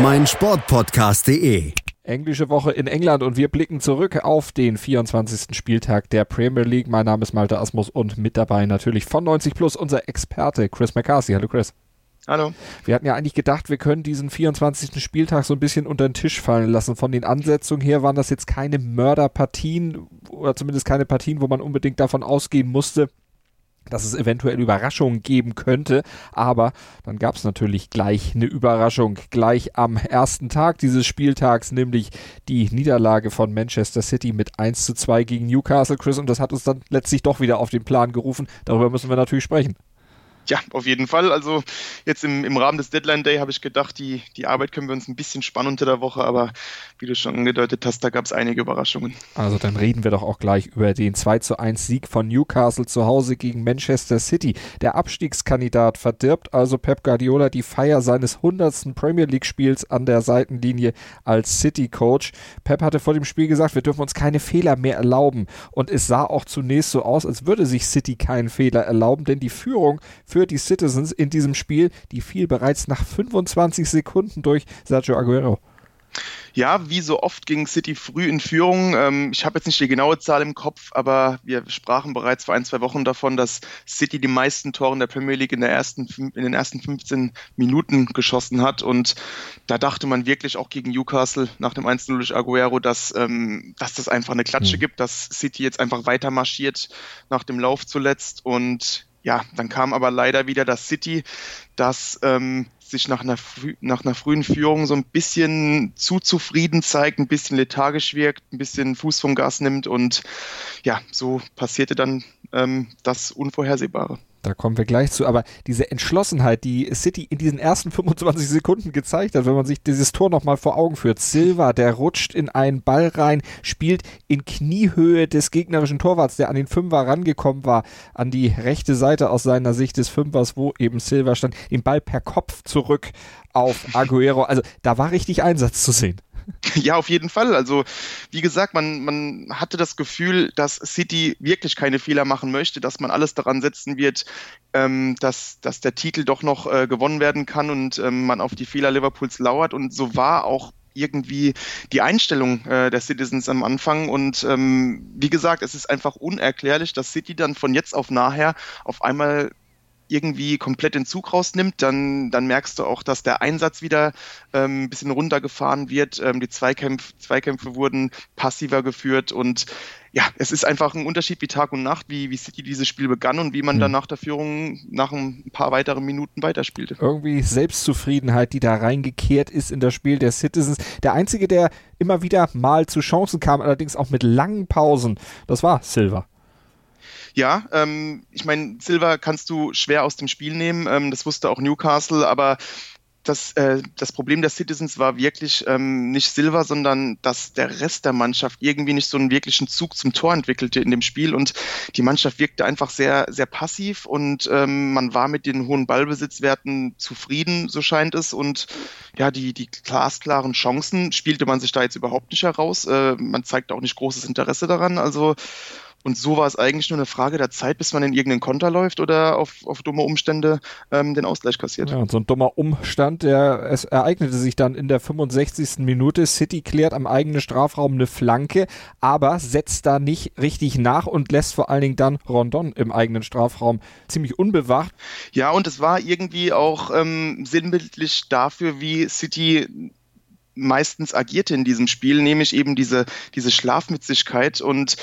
meinsportpodcast.de. Englische Woche in England und wir blicken zurück auf den 24. Spieltag der Premier League. Mein Name ist Malte Asmus und mit dabei natürlich von 90 Plus unser Experte Chris McCarthy. Hallo Chris. Hallo. Wir hatten ja eigentlich gedacht, wir können diesen 24. Spieltag so ein bisschen unter den Tisch fallen lassen. Von den Ansetzungen her waren das jetzt keine Mörderpartien oder zumindest keine Partien, wo man unbedingt davon ausgehen musste, dass es eventuell Überraschungen geben könnte. Aber dann gab es natürlich gleich eine Überraschung, gleich am ersten Tag dieses Spieltags, nämlich die Niederlage von Manchester City mit 1 zu 2 gegen Newcastle, Chris. Und das hat uns dann letztlich doch wieder auf den Plan gerufen. Darüber müssen wir natürlich sprechen. Ja, auf jeden Fall. Also jetzt im, im Rahmen des Deadline Day habe ich gedacht, die, die Arbeit können wir uns ein bisschen spannen unter der Woche, aber wie du schon angedeutet hast, da gab es einige Überraschungen. Also dann reden wir doch auch gleich über den 2 zu 1 Sieg von Newcastle zu Hause gegen Manchester City. Der Abstiegskandidat verdirbt also Pep Guardiola die Feier seines 100. Premier League Spiels an der Seitenlinie als City Coach. Pep hatte vor dem Spiel gesagt, wir dürfen uns keine Fehler mehr erlauben und es sah auch zunächst so aus, als würde sich City keinen Fehler erlauben, denn die Führung für für die Citizens in diesem Spiel. Die fiel bereits nach 25 Sekunden durch Sergio Aguero. Ja, wie so oft ging City früh in Führung. Ähm, ich habe jetzt nicht die genaue Zahl im Kopf, aber wir sprachen bereits vor ein, zwei Wochen davon, dass City die meisten Tore in der Premier League in, der ersten, in den ersten 15 Minuten geschossen hat. Und da dachte man wirklich auch gegen Newcastle nach dem 1-0 durch Aguero, dass, ähm, dass das einfach eine Klatsche mhm. gibt, dass City jetzt einfach weiter marschiert nach dem Lauf zuletzt. Und ja, dann kam aber leider wieder das City, das ähm, sich nach einer, nach einer frühen Führung so ein bisschen zu zufrieden zeigt, ein bisschen lethargisch wirkt, ein bisschen Fuß vom Gas nimmt und ja, so passierte dann ähm, das Unvorhersehbare. Da kommen wir gleich zu. Aber diese Entschlossenheit, die City in diesen ersten 25 Sekunden gezeigt hat, wenn man sich dieses Tor nochmal vor Augen führt. Silva, der rutscht in einen Ball rein, spielt in Kniehöhe des gegnerischen Torwarts, der an den Fünfer rangekommen war, an die rechte Seite aus seiner Sicht des Fünfers, wo eben Silva stand, den Ball per Kopf zurück auf Aguero. Also da war richtig Einsatz zu sehen. Ja, auf jeden Fall. Also, wie gesagt, man, man hatte das Gefühl, dass City wirklich keine Fehler machen möchte, dass man alles daran setzen wird, ähm, dass, dass der Titel doch noch äh, gewonnen werden kann und ähm, man auf die Fehler Liverpools lauert. Und so war auch irgendwie die Einstellung äh, der Citizens am Anfang. Und ähm, wie gesagt, es ist einfach unerklärlich, dass City dann von jetzt auf nachher auf einmal irgendwie komplett den Zug rausnimmt, dann, dann merkst du auch, dass der Einsatz wieder ähm, ein bisschen runtergefahren wird. Ähm, die Zweikämpfe, Zweikämpfe wurden passiver geführt und ja, es ist einfach ein Unterschied wie Tag und Nacht, wie, wie City dieses Spiel begann und wie man mhm. dann nach der Führung nach ein paar weiteren Minuten weiterspielte. Irgendwie Selbstzufriedenheit, die da reingekehrt ist in das Spiel der Citizens. Der einzige, der immer wieder mal zu Chancen kam, allerdings auch mit langen Pausen, das war Silver. Ja, ähm, ich meine, Silver kannst du schwer aus dem Spiel nehmen. Ähm, das wusste auch Newcastle, aber das, äh, das Problem der Citizens war wirklich ähm, nicht Silver, sondern dass der Rest der Mannschaft irgendwie nicht so einen wirklichen Zug zum Tor entwickelte in dem Spiel und die Mannschaft wirkte einfach sehr, sehr passiv und ähm, man war mit den hohen Ballbesitzwerten zufrieden, so scheint es und ja, die, die glasklaren Chancen spielte man sich da jetzt überhaupt nicht heraus. Äh, man zeigt auch nicht großes Interesse daran, also und so war es eigentlich nur eine Frage der Zeit, bis man in irgendeinen Konter läuft oder auf, auf dumme Umstände ähm, den Ausgleich kassiert. Ja, und so ein dummer Umstand, der es ereignete sich dann in der 65. Minute. City klärt am eigenen Strafraum eine Flanke, aber setzt da nicht richtig nach und lässt vor allen Dingen dann Rondon im eigenen Strafraum ziemlich unbewacht. Ja, und es war irgendwie auch ähm, sinnbildlich dafür, wie City meistens agierte in diesem Spiel, nämlich eben diese, diese Schlafmützigkeit und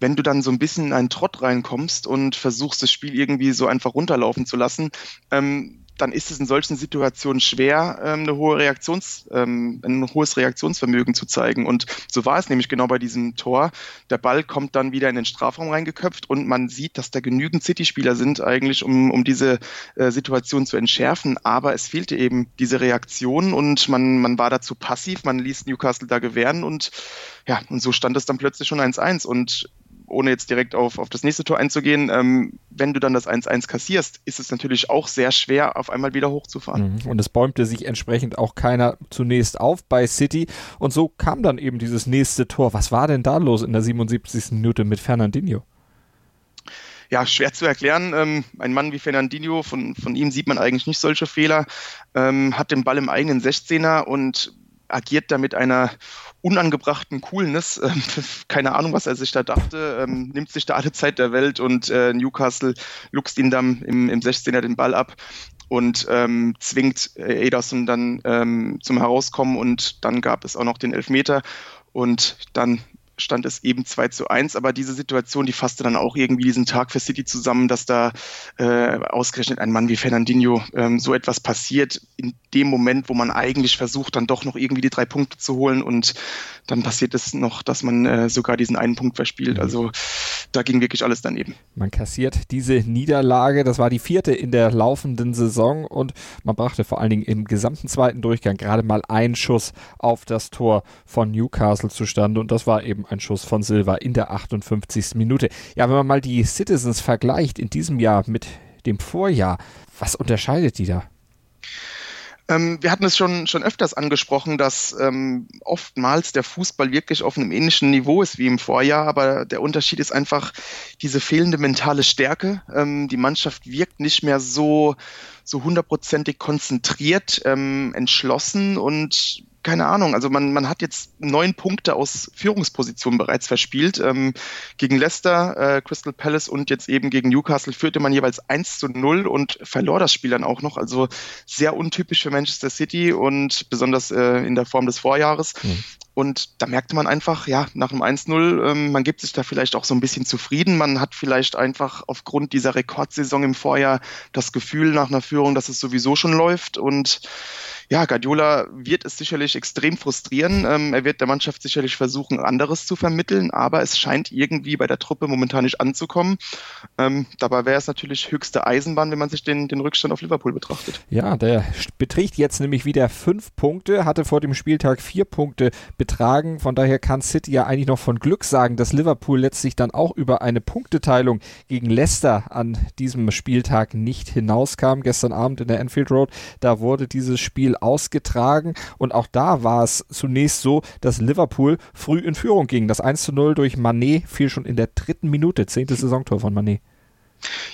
wenn du dann so ein bisschen in einen Trott reinkommst und versuchst, das Spiel irgendwie so einfach runterlaufen zu lassen, ähm, dann ist es in solchen Situationen schwer, ähm, eine hohe Reaktions, ähm, ein hohes Reaktionsvermögen zu zeigen. Und so war es nämlich genau bei diesem Tor. Der Ball kommt dann wieder in den Strafraum reingeköpft und man sieht, dass da genügend City-Spieler sind eigentlich, um, um diese äh, Situation zu entschärfen. Aber es fehlte eben diese Reaktion und man, man war dazu passiv. Man ließ Newcastle da gewähren und ja, und so stand es dann plötzlich schon 1-1. Und ohne jetzt direkt auf, auf das nächste Tor einzugehen, ähm, wenn du dann das 1-1 kassierst, ist es natürlich auch sehr schwer, auf einmal wieder hochzufahren. Mhm. Und es bäumte sich entsprechend auch keiner zunächst auf bei City. Und so kam dann eben dieses nächste Tor. Was war denn da los in der 77. Minute mit Fernandinho? ja, schwer zu erklären. Ähm, ein Mann wie Fernandinho, von, von ihm sieht man eigentlich nicht solche Fehler, ähm, hat den Ball im eigenen 16er und agiert da mit einer unangebrachten Coolness. Ähm, keine Ahnung, was er sich da dachte. Ähm, nimmt sich da alle Zeit der Welt und äh, Newcastle luchst ihn dann im, im 16er den Ball ab und ähm, zwingt äh, Ederson dann ähm, zum Herauskommen und dann gab es auch noch den Elfmeter und dann stand es eben 2 zu 1, aber diese Situation, die fasste dann auch irgendwie diesen Tag für City zusammen, dass da äh, ausgerechnet ein Mann wie Fernandinho ähm, so etwas passiert, in dem Moment, wo man eigentlich versucht, dann doch noch irgendwie die drei Punkte zu holen und dann passiert es noch, dass man äh, sogar diesen einen Punkt verspielt. Mhm. Also da ging wirklich alles daneben. Man kassiert diese Niederlage, das war die vierte in der laufenden Saison und man brachte vor allen Dingen im gesamten zweiten Durchgang gerade mal einen Schuss auf das Tor von Newcastle zustande und das war eben ein Schuss von Silva in der 58. Minute. Ja, wenn man mal die Citizens vergleicht in diesem Jahr mit dem Vorjahr, was unterscheidet die da? Ähm, wir hatten es schon, schon öfters angesprochen, dass ähm, oftmals der Fußball wirklich auf einem ähnlichen Niveau ist wie im Vorjahr, aber der Unterschied ist einfach diese fehlende mentale Stärke. Ähm, die Mannschaft wirkt nicht mehr so so hundertprozentig konzentriert, ähm, entschlossen und keine Ahnung, also man, man hat jetzt neun Punkte aus Führungspositionen bereits verspielt. Ähm, gegen Leicester, äh, Crystal Palace und jetzt eben gegen Newcastle führte man jeweils 1 zu 0 und verlor das Spiel dann auch noch. Also sehr untypisch für Manchester City und besonders äh, in der Form des Vorjahres. Mhm. Und da merkte man einfach, ja, nach dem 1-0, ähm, man gibt sich da vielleicht auch so ein bisschen zufrieden. Man hat vielleicht einfach aufgrund dieser Rekordsaison im Vorjahr das Gefühl nach einer Führung, dass es sowieso schon läuft. Und ja, Guardiola wird es sicherlich extrem frustrieren. Ähm, er wird der Mannschaft sicherlich versuchen, anderes zu vermitteln, aber es scheint irgendwie bei der Truppe momentan nicht anzukommen. Ähm, dabei wäre es natürlich höchste Eisenbahn, wenn man sich den, den Rückstand auf Liverpool betrachtet. Ja, der beträgt jetzt nämlich wieder fünf Punkte, hatte vor dem Spieltag vier Punkte betragen. Von daher kann City ja eigentlich noch von Glück sagen, dass Liverpool letztlich dann auch über eine Punkteteilung gegen Leicester an diesem Spieltag nicht hinauskam. Gestern Abend in der Enfield Road, da wurde dieses Spiel ausgetragen und auch da war es zunächst so, dass Liverpool früh in Führung ging. Das 1 zu 0 durch Manet fiel schon in der dritten Minute, zehnte Saisontor von Manet.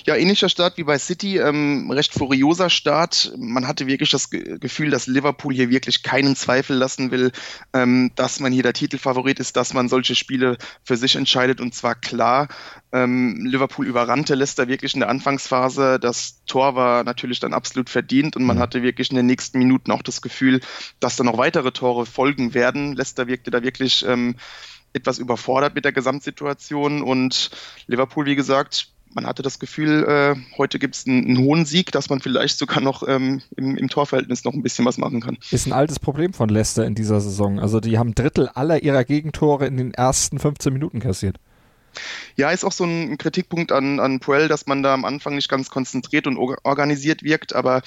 Ja, ähnlicher Start wie bei City, ähm, recht furioser Start. Man hatte wirklich das Ge Gefühl, dass Liverpool hier wirklich keinen Zweifel lassen will, ähm, dass man hier der Titelfavorit ist, dass man solche Spiele für sich entscheidet und zwar klar. Ähm, Liverpool überrannte Leicester wirklich in der Anfangsphase. Das Tor war natürlich dann absolut verdient und man mhm. hatte wirklich in den nächsten Minuten auch das Gefühl, dass da noch weitere Tore folgen werden. Leicester wirkte da wirklich ähm, etwas überfordert mit der Gesamtsituation und Liverpool, wie gesagt, man hatte das Gefühl, äh, heute gibt es einen, einen, hohen Sieg, dass man vielleicht sogar noch ähm, im, im, Torverhältnis noch ein bisschen was machen kann. Ist ein altes Problem von Leicester in dieser Saison. Also die haben Drittel aller ihrer Gegentore in den ersten 15 Minuten kassiert. Ja, ist auch so ein Kritikpunkt an, an Puel, dass man da am Anfang nicht ganz konzentriert und organisiert wirkt, aber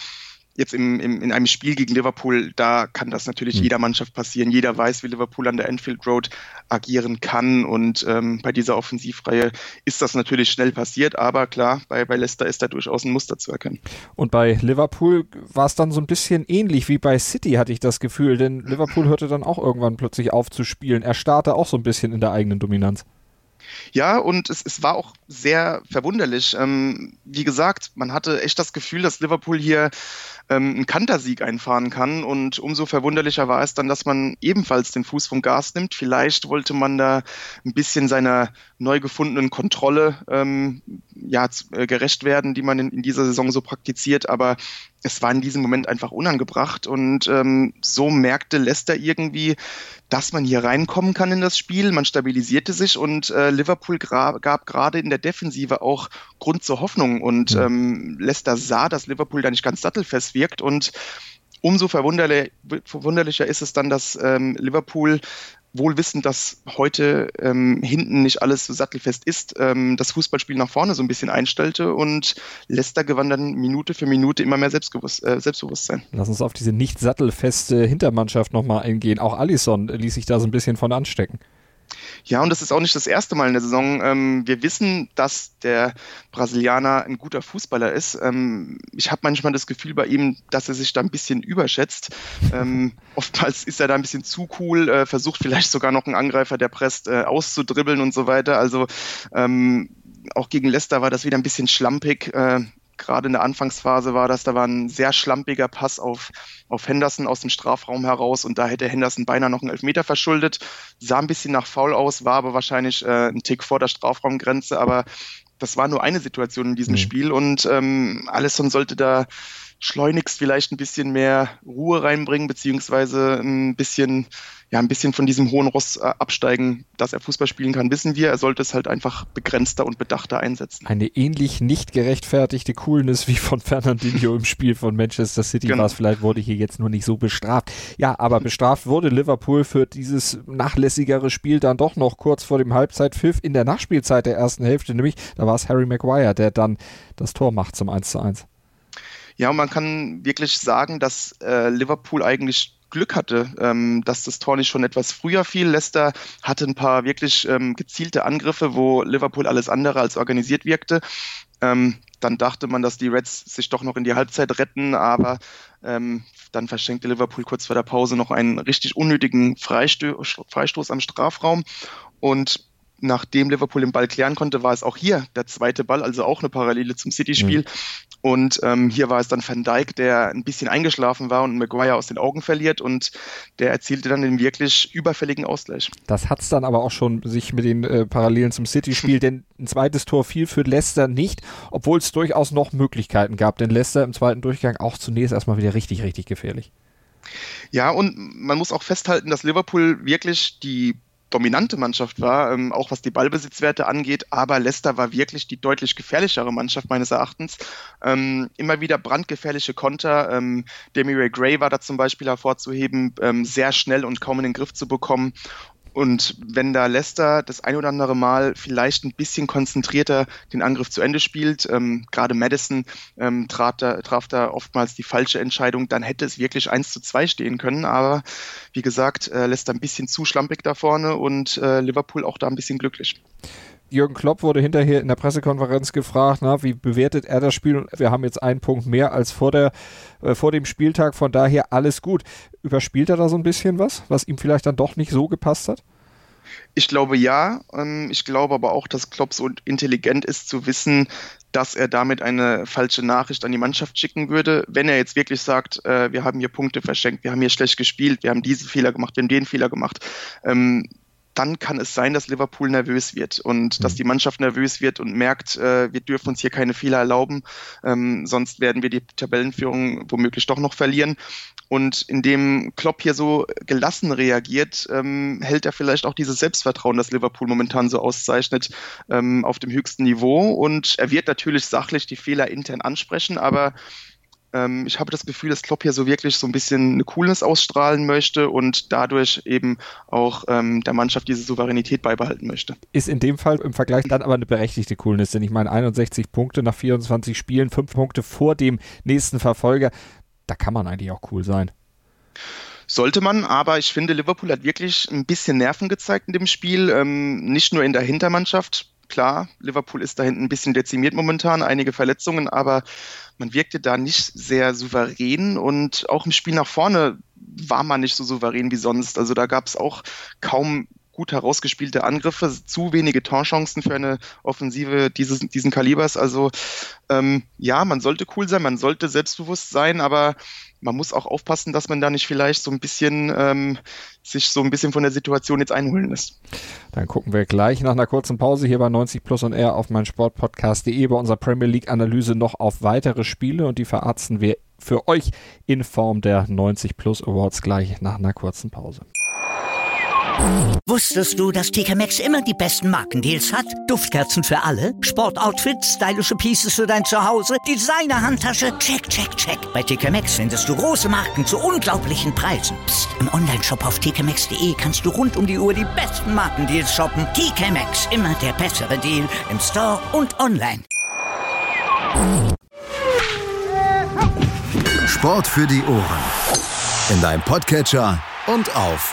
jetzt im, im, in einem Spiel gegen Liverpool, da kann das natürlich mhm. jeder Mannschaft passieren. Jeder weiß, wie Liverpool an der Enfield Road agieren kann. Und ähm, bei dieser Offensivreihe ist das natürlich schnell passiert. Aber klar, bei, bei Leicester ist da durchaus ein Muster zu erkennen. Und bei Liverpool war es dann so ein bisschen ähnlich wie bei City, hatte ich das Gefühl. Denn Liverpool hörte dann auch irgendwann plötzlich auf zu spielen. Er starrte auch so ein bisschen in der eigenen Dominanz. Ja, und es, es war auch sehr verwunderlich. Ähm, wie gesagt, man hatte echt das Gefühl, dass Liverpool hier ähm, einen Kantersieg einfahren kann. Und umso verwunderlicher war es dann, dass man ebenfalls den Fuß vom Gas nimmt. Vielleicht wollte man da ein bisschen seiner neu gefundenen Kontrolle ähm, ja, äh, gerecht werden, die man in, in, dieser Saison so praktiziert. Aber es war in diesem Moment einfach unangebracht und ähm, so merkte Leicester irgendwie, dass man hier reinkommen kann in das Spiel. Man stabilisierte sich und äh, Liverpool gab gerade in der Defensive auch Grund zur Hoffnung und ähm, Leicester sah, dass Liverpool da nicht ganz sattelfest wirkt und umso verwunderlicher ist es dann, dass ähm, Liverpool wohl wissend, dass heute ähm, hinten nicht alles so sattelfest ist, ähm, das Fußballspiel nach vorne so ein bisschen einstellte und Leicester gewann dann Minute für Minute immer mehr äh, Selbstbewusstsein. Lass uns auf diese nicht sattelfeste Hintermannschaft nochmal eingehen. Auch Alisson ließ sich da so ein bisschen von anstecken. Ja, und das ist auch nicht das erste Mal in der Saison. Ähm, wir wissen, dass der Brasilianer ein guter Fußballer ist. Ähm, ich habe manchmal das Gefühl bei ihm, dass er sich da ein bisschen überschätzt. Ähm, oftmals ist er da ein bisschen zu cool, äh, versucht vielleicht sogar noch einen Angreifer, der presst, äh, auszudribbeln und so weiter. Also ähm, auch gegen Leicester war das wieder ein bisschen schlampig. Äh, gerade in der Anfangsphase war das, da war ein sehr schlampiger Pass auf, auf Henderson aus dem Strafraum heraus und da hätte Henderson beinahe noch einen Elfmeter verschuldet. Sah ein bisschen nach faul aus, war aber wahrscheinlich äh, ein Tick vor der Strafraumgrenze, aber das war nur eine Situation in diesem mhm. Spiel und ähm, Alisson sollte da schleunigst vielleicht ein bisschen mehr Ruhe reinbringen, beziehungsweise ein bisschen, ja, ein bisschen von diesem hohen Ross äh, absteigen, dass er Fußball spielen kann, wissen wir. Er sollte es halt einfach begrenzter und bedachter einsetzen. Eine ähnlich nicht gerechtfertigte Coolness wie von Fernandinho im Spiel von Manchester City genau. war es vielleicht, wurde hier jetzt nur nicht so bestraft. Ja, aber bestraft wurde Liverpool für dieses nachlässigere Spiel dann doch noch kurz vor dem Halbzeitpfiff in der Nachspielzeit der ersten Hälfte, nämlich da war es Harry Maguire, der dann das Tor macht zum 1 zu 1. Ja, und man kann wirklich sagen, dass äh, Liverpool eigentlich Glück hatte, ähm, dass das Tor nicht schon etwas früher fiel. Leicester hatte ein paar wirklich ähm, gezielte Angriffe, wo Liverpool alles andere als organisiert wirkte. Ähm, dann dachte man, dass die Reds sich doch noch in die Halbzeit retten, aber ähm, dann verschenkte Liverpool kurz vor der Pause noch einen richtig unnötigen Freisto Freistoß am Strafraum. Und nachdem Liverpool den Ball klären konnte, war es auch hier der zweite Ball, also auch eine Parallele zum City-Spiel. Mhm. Und ähm, hier war es dann Van Dijk, der ein bisschen eingeschlafen war und Maguire aus den Augen verliert und der erzielte dann den wirklich überfälligen Ausgleich. Das hat es dann aber auch schon sich mit den äh, Parallelen zum City-Spiel, denn ein zweites Tor fiel für Leicester nicht, obwohl es durchaus noch Möglichkeiten gab, denn Leicester im zweiten Durchgang auch zunächst erstmal wieder richtig, richtig gefährlich. Ja, und man muss auch festhalten, dass Liverpool wirklich die dominante Mannschaft war, ähm, auch was die Ballbesitzwerte angeht, aber Leicester war wirklich die deutlich gefährlichere Mannschaft meines Erachtens. Ähm, immer wieder brandgefährliche Konter. Ähm, Demi Gray war da zum Beispiel hervorzuheben, ähm, sehr schnell und kaum in den Griff zu bekommen. Und wenn da Leicester das ein oder andere Mal vielleicht ein bisschen konzentrierter den Angriff zu Ende spielt, ähm, gerade Madison ähm, traf, da, traf da oftmals die falsche Entscheidung, dann hätte es wirklich 1 zu 2 stehen können. Aber wie gesagt, äh, Leicester ein bisschen zu schlampig da vorne und äh, Liverpool auch da ein bisschen glücklich. Jürgen Klopp wurde hinterher in der Pressekonferenz gefragt, na, wie bewertet er das Spiel? Wir haben jetzt einen Punkt mehr als vor, der, äh, vor dem Spieltag, von daher alles gut. Überspielt er da so ein bisschen was, was ihm vielleicht dann doch nicht so gepasst hat? Ich glaube ja. Ähm, ich glaube aber auch, dass Klopp so intelligent ist zu wissen, dass er damit eine falsche Nachricht an die Mannschaft schicken würde. Wenn er jetzt wirklich sagt, äh, wir haben hier Punkte verschenkt, wir haben hier schlecht gespielt, wir haben diesen Fehler gemacht, wir haben den Fehler gemacht, ähm, dann kann es sein, dass Liverpool nervös wird und mhm. dass die Mannschaft nervös wird und merkt, äh, wir dürfen uns hier keine Fehler erlauben, ähm, sonst werden wir die Tabellenführung womöglich doch noch verlieren. Und indem Klopp hier so gelassen reagiert, ähm, hält er vielleicht auch dieses Selbstvertrauen, das Liverpool momentan so auszeichnet, ähm, auf dem höchsten Niveau. Und er wird natürlich sachlich die Fehler intern ansprechen, aber ähm, ich habe das Gefühl, dass Klopp hier so wirklich so ein bisschen eine Coolness ausstrahlen möchte und dadurch eben auch ähm, der Mannschaft diese Souveränität beibehalten möchte. Ist in dem Fall im Vergleich dann aber eine berechtigte Coolness, denn ich meine 61 Punkte nach 24 Spielen, 5 Punkte vor dem nächsten Verfolger, da kann man eigentlich auch cool sein. Sollte man, aber ich finde, Liverpool hat wirklich ein bisschen Nerven gezeigt in dem Spiel, ähm, nicht nur in der Hintermannschaft, klar, Liverpool ist da hinten ein bisschen dezimiert momentan, einige Verletzungen, aber man wirkte da nicht sehr souverän und auch im Spiel nach vorne war man nicht so souverän wie sonst. Also da gab es auch kaum gut herausgespielte Angriffe, zu wenige Torchancen für eine Offensive dieses, diesen Kalibers. Also ähm, ja, man sollte cool sein, man sollte selbstbewusst sein, aber man muss auch aufpassen, dass man da nicht vielleicht so ein bisschen ähm, sich so ein bisschen von der Situation jetzt einholen lässt. Dann gucken wir gleich nach einer kurzen Pause hier bei 90 Plus und R auf mein Sportpodcast.de bei unserer Premier League Analyse noch auf weitere Spiele und die verarzten wir für euch in Form der 90 Plus Awards gleich nach einer kurzen Pause. Wusstest du, dass TK Maxx immer die besten Markendeals hat? Duftkerzen für alle, Sportoutfits, stylische Pieces für dein Zuhause, Designer-Handtasche, check, check, check. Bei TK Maxx findest du große Marken zu unglaublichen Preisen. Psst. im Onlineshop auf tkmaxx.de kannst du rund um die Uhr die besten Markendeals shoppen. TK Maxx, immer der bessere Deal im Store und online. Sport für die Ohren. In deinem Podcatcher und auf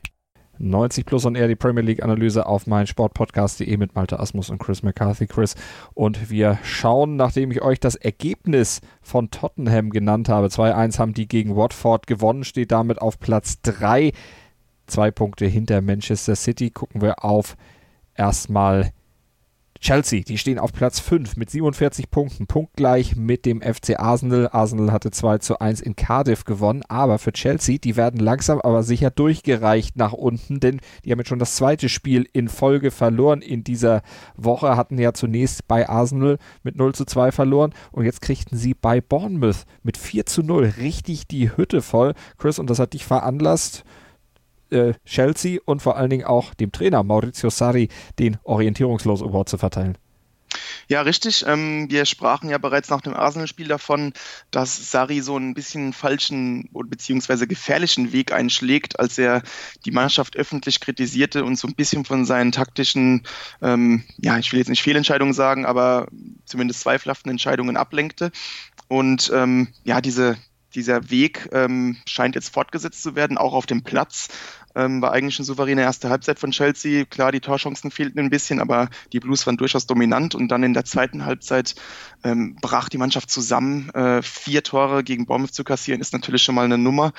90 Plus und eher die Premier League Analyse auf meinsportpodcast.de mit Malte Asmus und Chris McCarthy. Chris. Und wir schauen, nachdem ich euch das Ergebnis von Tottenham genannt habe. 2-1 haben die gegen Watford gewonnen, steht damit auf Platz 3. Zwei Punkte hinter Manchester City. Gucken wir auf erstmal Chelsea, die stehen auf Platz 5 mit 47 Punkten, punktgleich mit dem FC Arsenal. Arsenal hatte 2 zu 1 in Cardiff gewonnen, aber für Chelsea, die werden langsam aber sicher durchgereicht nach unten, denn die haben jetzt schon das zweite Spiel in Folge verloren in dieser Woche, hatten ja zunächst bei Arsenal mit 0 zu 2 verloren und jetzt kriegten sie bei Bournemouth mit 4 zu 0 richtig die Hütte voll. Chris, und das hat dich veranlasst, äh, Chelsea und vor allen Dingen auch dem Trainer Maurizio Sarri den Orientierungslos Award zu verteilen. Ja, richtig. Ähm, wir sprachen ja bereits nach dem Arsenal-Spiel davon, dass Sari so ein bisschen falschen bzw. gefährlichen Weg einschlägt, als er die Mannschaft öffentlich kritisierte und so ein bisschen von seinen taktischen, ähm, ja, ich will jetzt nicht Fehlentscheidungen sagen, aber zumindest zweifelhaften Entscheidungen ablenkte. Und ähm, ja, diese, dieser Weg ähm, scheint jetzt fortgesetzt zu werden, auch auf dem Platz. Ähm, war eigentlich eine souveräne erste Halbzeit von Chelsea. Klar, die Torchancen fehlten ein bisschen, aber die Blues waren durchaus dominant. Und dann in der zweiten Halbzeit ähm, brach die Mannschaft zusammen. Äh, vier Tore gegen Bournemouth zu kassieren ist natürlich schon mal eine Nummer.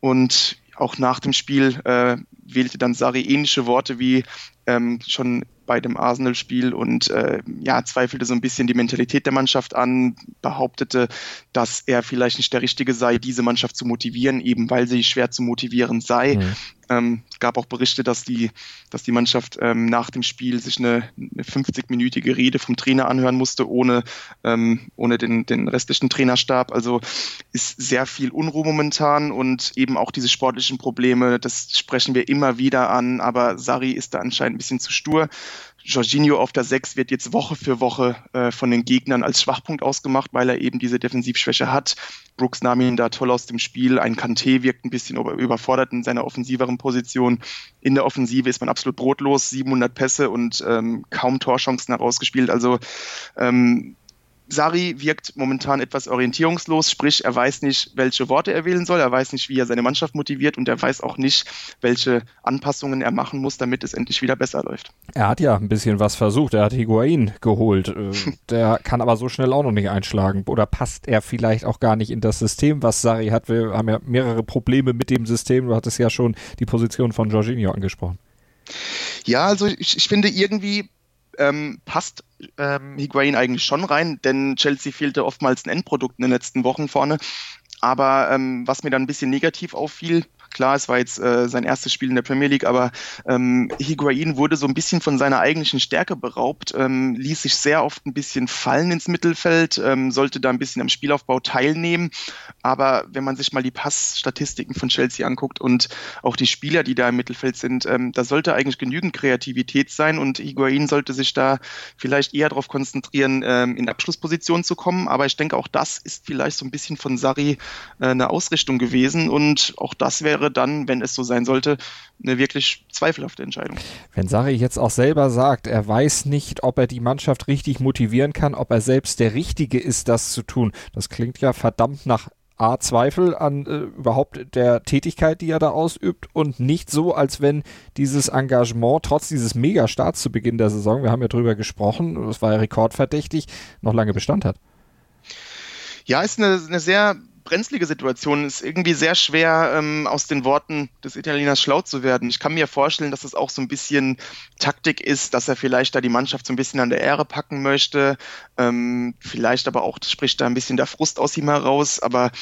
Und auch nach dem Spiel äh, wählte dann Sari ähnliche Worte wie ähm, schon bei dem Arsenal-Spiel und äh, ja, zweifelte so ein bisschen die Mentalität der Mannschaft an, behauptete, dass er vielleicht nicht der Richtige sei, diese Mannschaft zu motivieren, eben weil sie schwer zu motivieren sei. Mhm. Ähm, es gab auch Berichte, dass die, dass die Mannschaft ähm, nach dem Spiel sich eine, eine 50-minütige Rede vom Trainer anhören musste, ohne, ähm, ohne den, den restlichen Trainerstab. Also ist sehr viel Unruhe momentan und eben auch diese sportlichen Probleme, das sprechen wir immer wieder an, aber Sari ist da anscheinend ein bisschen zu stur. Jorginho auf der 6 wird jetzt Woche für Woche äh, von den Gegnern als Schwachpunkt ausgemacht, weil er eben diese Defensivschwäche hat. Brooks nahm ihn da toll aus dem Spiel. Ein Kanté wirkt ein bisschen überfordert in seiner offensiveren Position. In der Offensive ist man absolut brotlos, 700 Pässe und ähm, kaum Torchancen herausgespielt. Also ähm, Sari wirkt momentan etwas orientierungslos, sprich, er weiß nicht, welche Worte er wählen soll, er weiß nicht, wie er seine Mannschaft motiviert und er weiß auch nicht, welche Anpassungen er machen muss, damit es endlich wieder besser läuft. Er hat ja ein bisschen was versucht, er hat Higuain geholt, äh, der kann aber so schnell auch noch nicht einschlagen oder passt er vielleicht auch gar nicht in das System, was Sari hat. Wir haben ja mehrere Probleme mit dem System, du hattest ja schon die Position von Jorginho angesprochen. Ja, also ich, ich finde irgendwie ähm, passt ähm, Higuain eigentlich schon rein, denn Chelsea fehlte oftmals ein Endprodukt in den letzten Wochen vorne. Aber ähm, was mir dann ein bisschen negativ auffiel, Klar, es war jetzt äh, sein erstes Spiel in der Premier League, aber ähm, Higuain wurde so ein bisschen von seiner eigentlichen Stärke beraubt, ähm, ließ sich sehr oft ein bisschen fallen ins Mittelfeld, ähm, sollte da ein bisschen am Spielaufbau teilnehmen. Aber wenn man sich mal die Passstatistiken von Chelsea anguckt und auch die Spieler, die da im Mittelfeld sind, ähm, da sollte eigentlich genügend Kreativität sein und Higuain sollte sich da vielleicht eher darauf konzentrieren, ähm, in Abschlussposition zu kommen. Aber ich denke, auch das ist vielleicht so ein bisschen von Sarri äh, eine Ausrichtung gewesen und auch das wäre wäre dann, wenn es so sein sollte, eine wirklich zweifelhafte Entscheidung. Wenn Sari jetzt auch selber sagt, er weiß nicht, ob er die Mannschaft richtig motivieren kann, ob er selbst der Richtige ist, das zu tun, das klingt ja verdammt nach A, Zweifel an äh, überhaupt der Tätigkeit, die er da ausübt und nicht so, als wenn dieses Engagement trotz dieses Mega-Starts zu Beginn der Saison, wir haben ja drüber gesprochen, es war ja rekordverdächtig, noch lange Bestand hat. Ja, ist eine, eine sehr brenzlige Situation. Es ist irgendwie sehr schwer, ähm, aus den Worten des Italieners schlau zu werden. Ich kann mir vorstellen, dass es auch so ein bisschen Taktik ist, dass er vielleicht da die Mannschaft so ein bisschen an der Ehre packen möchte. Ähm, vielleicht aber auch spricht da ein bisschen der Frust aus ihm heraus. Aber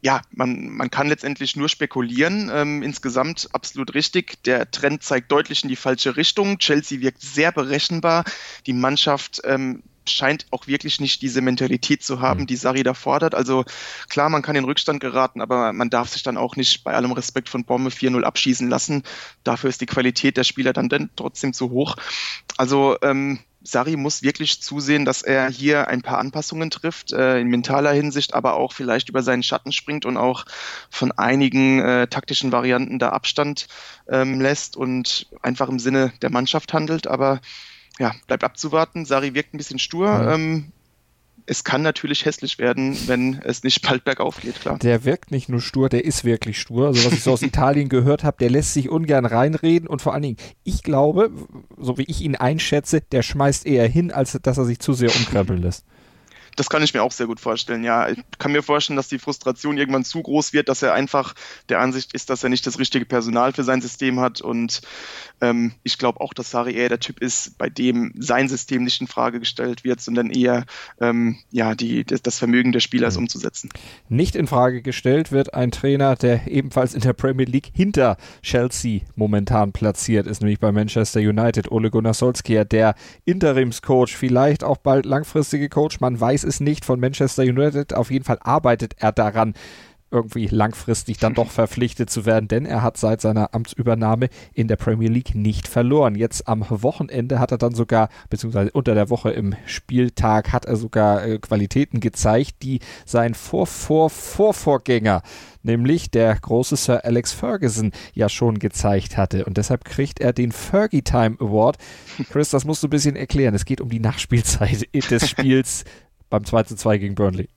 ja, man, man kann letztendlich nur spekulieren. Ähm, insgesamt absolut richtig. Der Trend zeigt deutlich in die falsche Richtung. Chelsea wirkt sehr berechenbar. Die Mannschaft ähm, scheint auch wirklich nicht diese Mentalität zu haben, mhm. die Sari da fordert. Also klar, man kann in Rückstand geraten, aber man darf sich dann auch nicht bei allem Respekt von Bombe 4-0 abschießen lassen. Dafür ist die Qualität der Spieler dann, dann trotzdem zu hoch. Also ähm, Sari muss wirklich zusehen, dass er hier ein paar Anpassungen trifft, äh, in mentaler Hinsicht, aber auch vielleicht über seinen Schatten springt und auch von einigen äh, taktischen Varianten da Abstand ähm, lässt und einfach im Sinne der Mannschaft handelt. Aber ja, bleibt abzuwarten. Sari wirkt ein bisschen stur. Mhm. Ähm, es kann natürlich hässlich werden, wenn es nicht bald bergauf geht, klar. Der wirkt nicht nur stur, der ist wirklich stur. Also was ich so aus Italien gehört habe, der lässt sich ungern reinreden und vor allen Dingen, ich glaube, so wie ich ihn einschätze, der schmeißt eher hin, als dass er sich zu sehr umkrempeln lässt. Das kann ich mir auch sehr gut vorstellen. Ja, ich kann mir vorstellen, dass die Frustration irgendwann zu groß wird, dass er einfach der Ansicht ist, dass er nicht das richtige Personal für sein System hat. Und ähm, ich glaube auch, dass Sari eher der Typ ist, bei dem sein System nicht in Frage gestellt wird, sondern eher ähm, ja die, das Vermögen des Spielers mhm. umzusetzen. Nicht in Frage gestellt wird ein Trainer, der ebenfalls in der Premier League hinter Chelsea momentan platziert ist, nämlich bei Manchester United. Ole Gunnar Solskjaer, der Interimscoach, vielleicht auch bald langfristige Coach. Man weiß es nicht von Manchester United. Auf jeden Fall arbeitet er daran, irgendwie langfristig dann doch verpflichtet zu werden, denn er hat seit seiner Amtsübernahme in der Premier League nicht verloren. Jetzt am Wochenende hat er dann sogar, beziehungsweise unter der Woche im Spieltag hat er sogar äh, Qualitäten gezeigt, die sein Vor-Vor-Vorvorgänger, nämlich der große Sir Alex Ferguson, ja schon gezeigt hatte. Und deshalb kriegt er den Fergie Time Award. Chris, das musst du ein bisschen erklären. Es geht um die Nachspielzeit des Spiels beim 2 zu 2 gegen Burnley.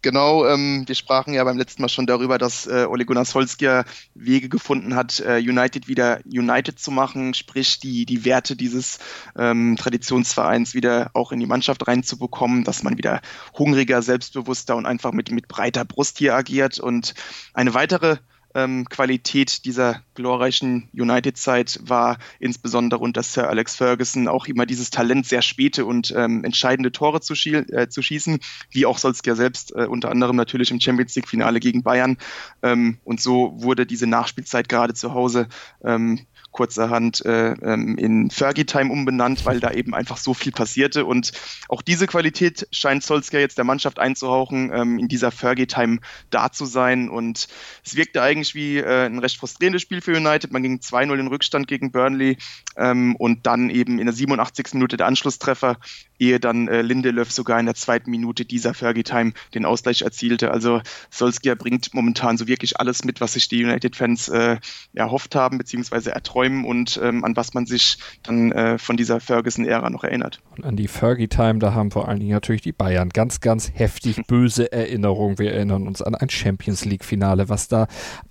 Genau, ähm, wir sprachen ja beim letzten Mal schon darüber, dass äh, Ole Gunnar Solskjaer Wege gefunden hat, äh, United wieder United zu machen, sprich die, die Werte dieses ähm, Traditionsvereins wieder auch in die Mannschaft reinzubekommen, dass man wieder hungriger, selbstbewusster und einfach mit, mit breiter Brust hier agiert. Und eine weitere ähm, Qualität dieser glorreichen United-Zeit war insbesondere unter Sir Alex Ferguson auch immer dieses Talent, sehr späte und ähm, entscheidende Tore zu, schie äh, zu, schießen, wie auch Solskjaer selbst, äh, unter anderem natürlich im Champions League-Finale gegen Bayern. Ähm, und so wurde diese Nachspielzeit gerade zu Hause ähm, kurzerhand äh, ähm, in Fergie Time umbenannt, weil da eben einfach so viel passierte. Und auch diese Qualität scheint Solskjaer jetzt der Mannschaft einzuhauchen, ähm, in dieser Fergie Time da zu sein. Und es wirkte eigentlich wie äh, ein recht frustrierendes Spiel für United. Man ging 2-0 in Rückstand gegen Burnley ähm, und dann eben in der 87. Minute der Anschlusstreffer, ehe dann äh, Lindelöf sogar in der zweiten Minute dieser Fergie Time den Ausgleich erzielte. Also Solskjaer bringt momentan so wirklich alles mit, was sich die United-Fans äh, erhofft haben, beziehungsweise erträumt träumen und ähm, an was man sich dann äh, von dieser Ferguson-Ära noch erinnert. Und an die Fergie-Time, da haben vor allen Dingen natürlich die Bayern ganz, ganz heftig böse Erinnerungen. Wir erinnern uns an ein Champions League-Finale, was da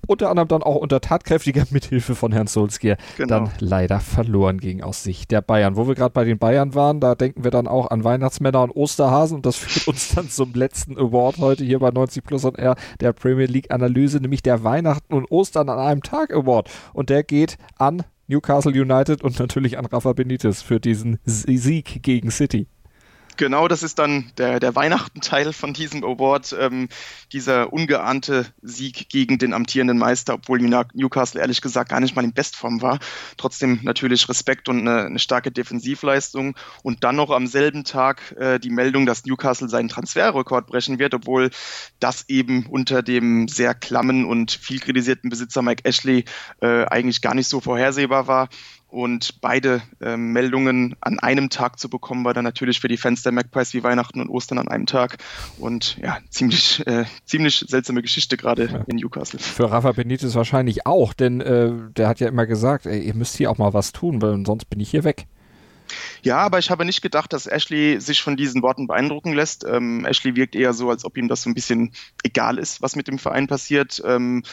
unter anderem dann auch unter tatkräftiger Mithilfe von Herrn Solskjaer genau. dann leider verloren ging aus Sicht der Bayern. Wo wir gerade bei den Bayern waren, da denken wir dann auch an Weihnachtsmänner und Osterhasen und das führt uns dann zum letzten Award heute hier bei 90 Plus und R der Premier League Analyse, nämlich der Weihnachten und Ostern an einem Tag Award und der geht an Newcastle United und natürlich an Rafa Benitez für diesen Sieg gegen City. Genau, das ist dann der, der Weihnachten-Teil von diesem Award, ähm, dieser ungeahnte Sieg gegen den amtierenden Meister, obwohl Newcastle ehrlich gesagt gar nicht mal in Bestform war. Trotzdem natürlich Respekt und eine, eine starke Defensivleistung. Und dann noch am selben Tag äh, die Meldung, dass Newcastle seinen Transferrekord brechen wird, obwohl das eben unter dem sehr klammen und viel kritisierten Besitzer Mike Ashley äh, eigentlich gar nicht so vorhersehbar war. Und beide äh, Meldungen an einem Tag zu bekommen, war dann natürlich für die Fans der Magpies wie Weihnachten und Ostern an einem Tag. Und ja, ziemlich, äh, ziemlich seltsame Geschichte gerade ja. in Newcastle. Für Rafa Benitez wahrscheinlich auch, denn äh, der hat ja immer gesagt, ey, ihr müsst hier auch mal was tun, weil sonst bin ich hier weg. Ja, aber ich habe nicht gedacht, dass Ashley sich von diesen Worten beeindrucken lässt. Ähm, Ashley wirkt eher so, als ob ihm das so ein bisschen egal ist, was mit dem Verein passiert. Ähm,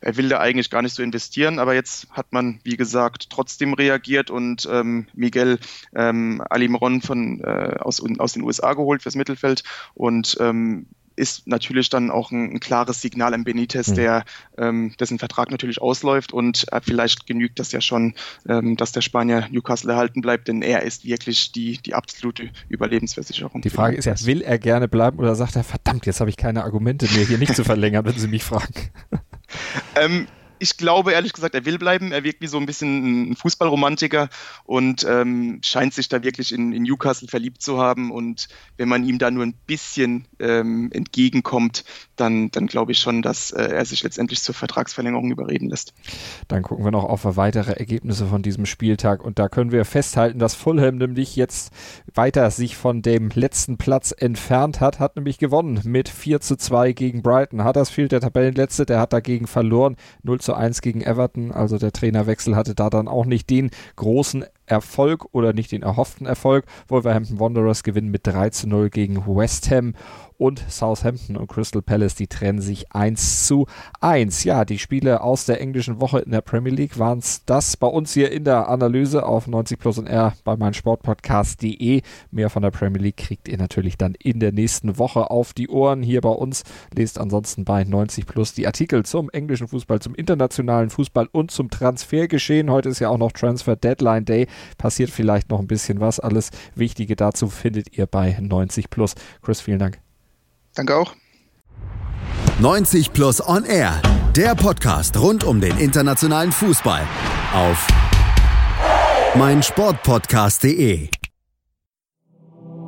er will da eigentlich gar nicht so investieren, aber jetzt hat man, wie gesagt, trotzdem reagiert und ähm, Miguel ähm, Alimron von, äh, aus, aus den USA geholt fürs Mittelfeld und ähm, ist natürlich dann auch ein, ein klares Signal an Benitez, mhm. der ähm, dessen Vertrag natürlich ausläuft und äh, vielleicht genügt das ja schon, ähm, dass der Spanier Newcastle erhalten bleibt, denn er ist wirklich die, die absolute Überlebensversicherung. Die Frage ist ja, will er gerne bleiben oder sagt er, verdammt, jetzt habe ich keine Argumente mehr, hier nicht zu verlängern, wenn Sie mich fragen? ähm, ich glaube ehrlich gesagt, er will bleiben. Er wirkt wie so ein bisschen ein Fußballromantiker und ähm, scheint sich da wirklich in, in, Newcastle verliebt zu haben. Und wenn man ihm da nur ein bisschen ähm, entgegenkommt, dann, dann glaube ich schon, dass äh, er sich letztendlich zur Vertragsverlängerung überreden lässt. Dann gucken wir noch auf weitere Ergebnisse von diesem Spieltag. Und da können wir festhalten, dass Fulham nämlich jetzt weiter sich von dem letzten Platz entfernt hat, hat nämlich gewonnen mit 4 zu 2 gegen Brighton. Huddersfield, der Tabellenletzte, der hat dagegen verloren. 0 zu 1 gegen Everton. Also der Trainerwechsel hatte da dann auch nicht den großen Erfolg oder nicht den erhofften Erfolg. Wolverhampton Wanderers gewinnen mit 3 zu 0 gegen West Ham und Southampton und Crystal Palace, die trennen sich 1 zu 1. Ja, die Spiele aus der englischen Woche in der Premier League waren es das bei uns hier in der Analyse auf 90 Plus und R bei meinsportpodcast.de. Mehr von der Premier League kriegt ihr natürlich dann in der nächsten Woche auf die Ohren hier bei uns. Lest ansonsten bei 90 Plus die Artikel zum englischen Fußball, zum internationalen Fußball und zum Transfergeschehen. Heute ist ja auch noch Transfer Deadline Day. Passiert vielleicht noch ein bisschen was. Alles Wichtige dazu findet ihr bei 90 Plus. Chris, vielen Dank. Danke auch. 90 Plus On Air, der Podcast rund um den internationalen Fußball auf meinsportpodcast.de.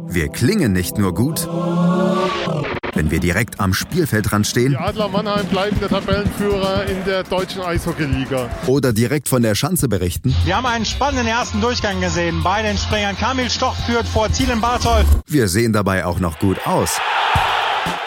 Wir klingen nicht nur gut, wenn wir direkt am Spielfeldrand stehen. Die Adler Mannheim bleiben der Tabellenführer in der deutschen Eishockeyliga. Oder direkt von der Schanze berichten. Wir haben einen spannenden ersten Durchgang gesehen. Bei den Springern Kamil Stoch führt vor Zielen Bartol. Wir sehen dabei auch noch gut aus.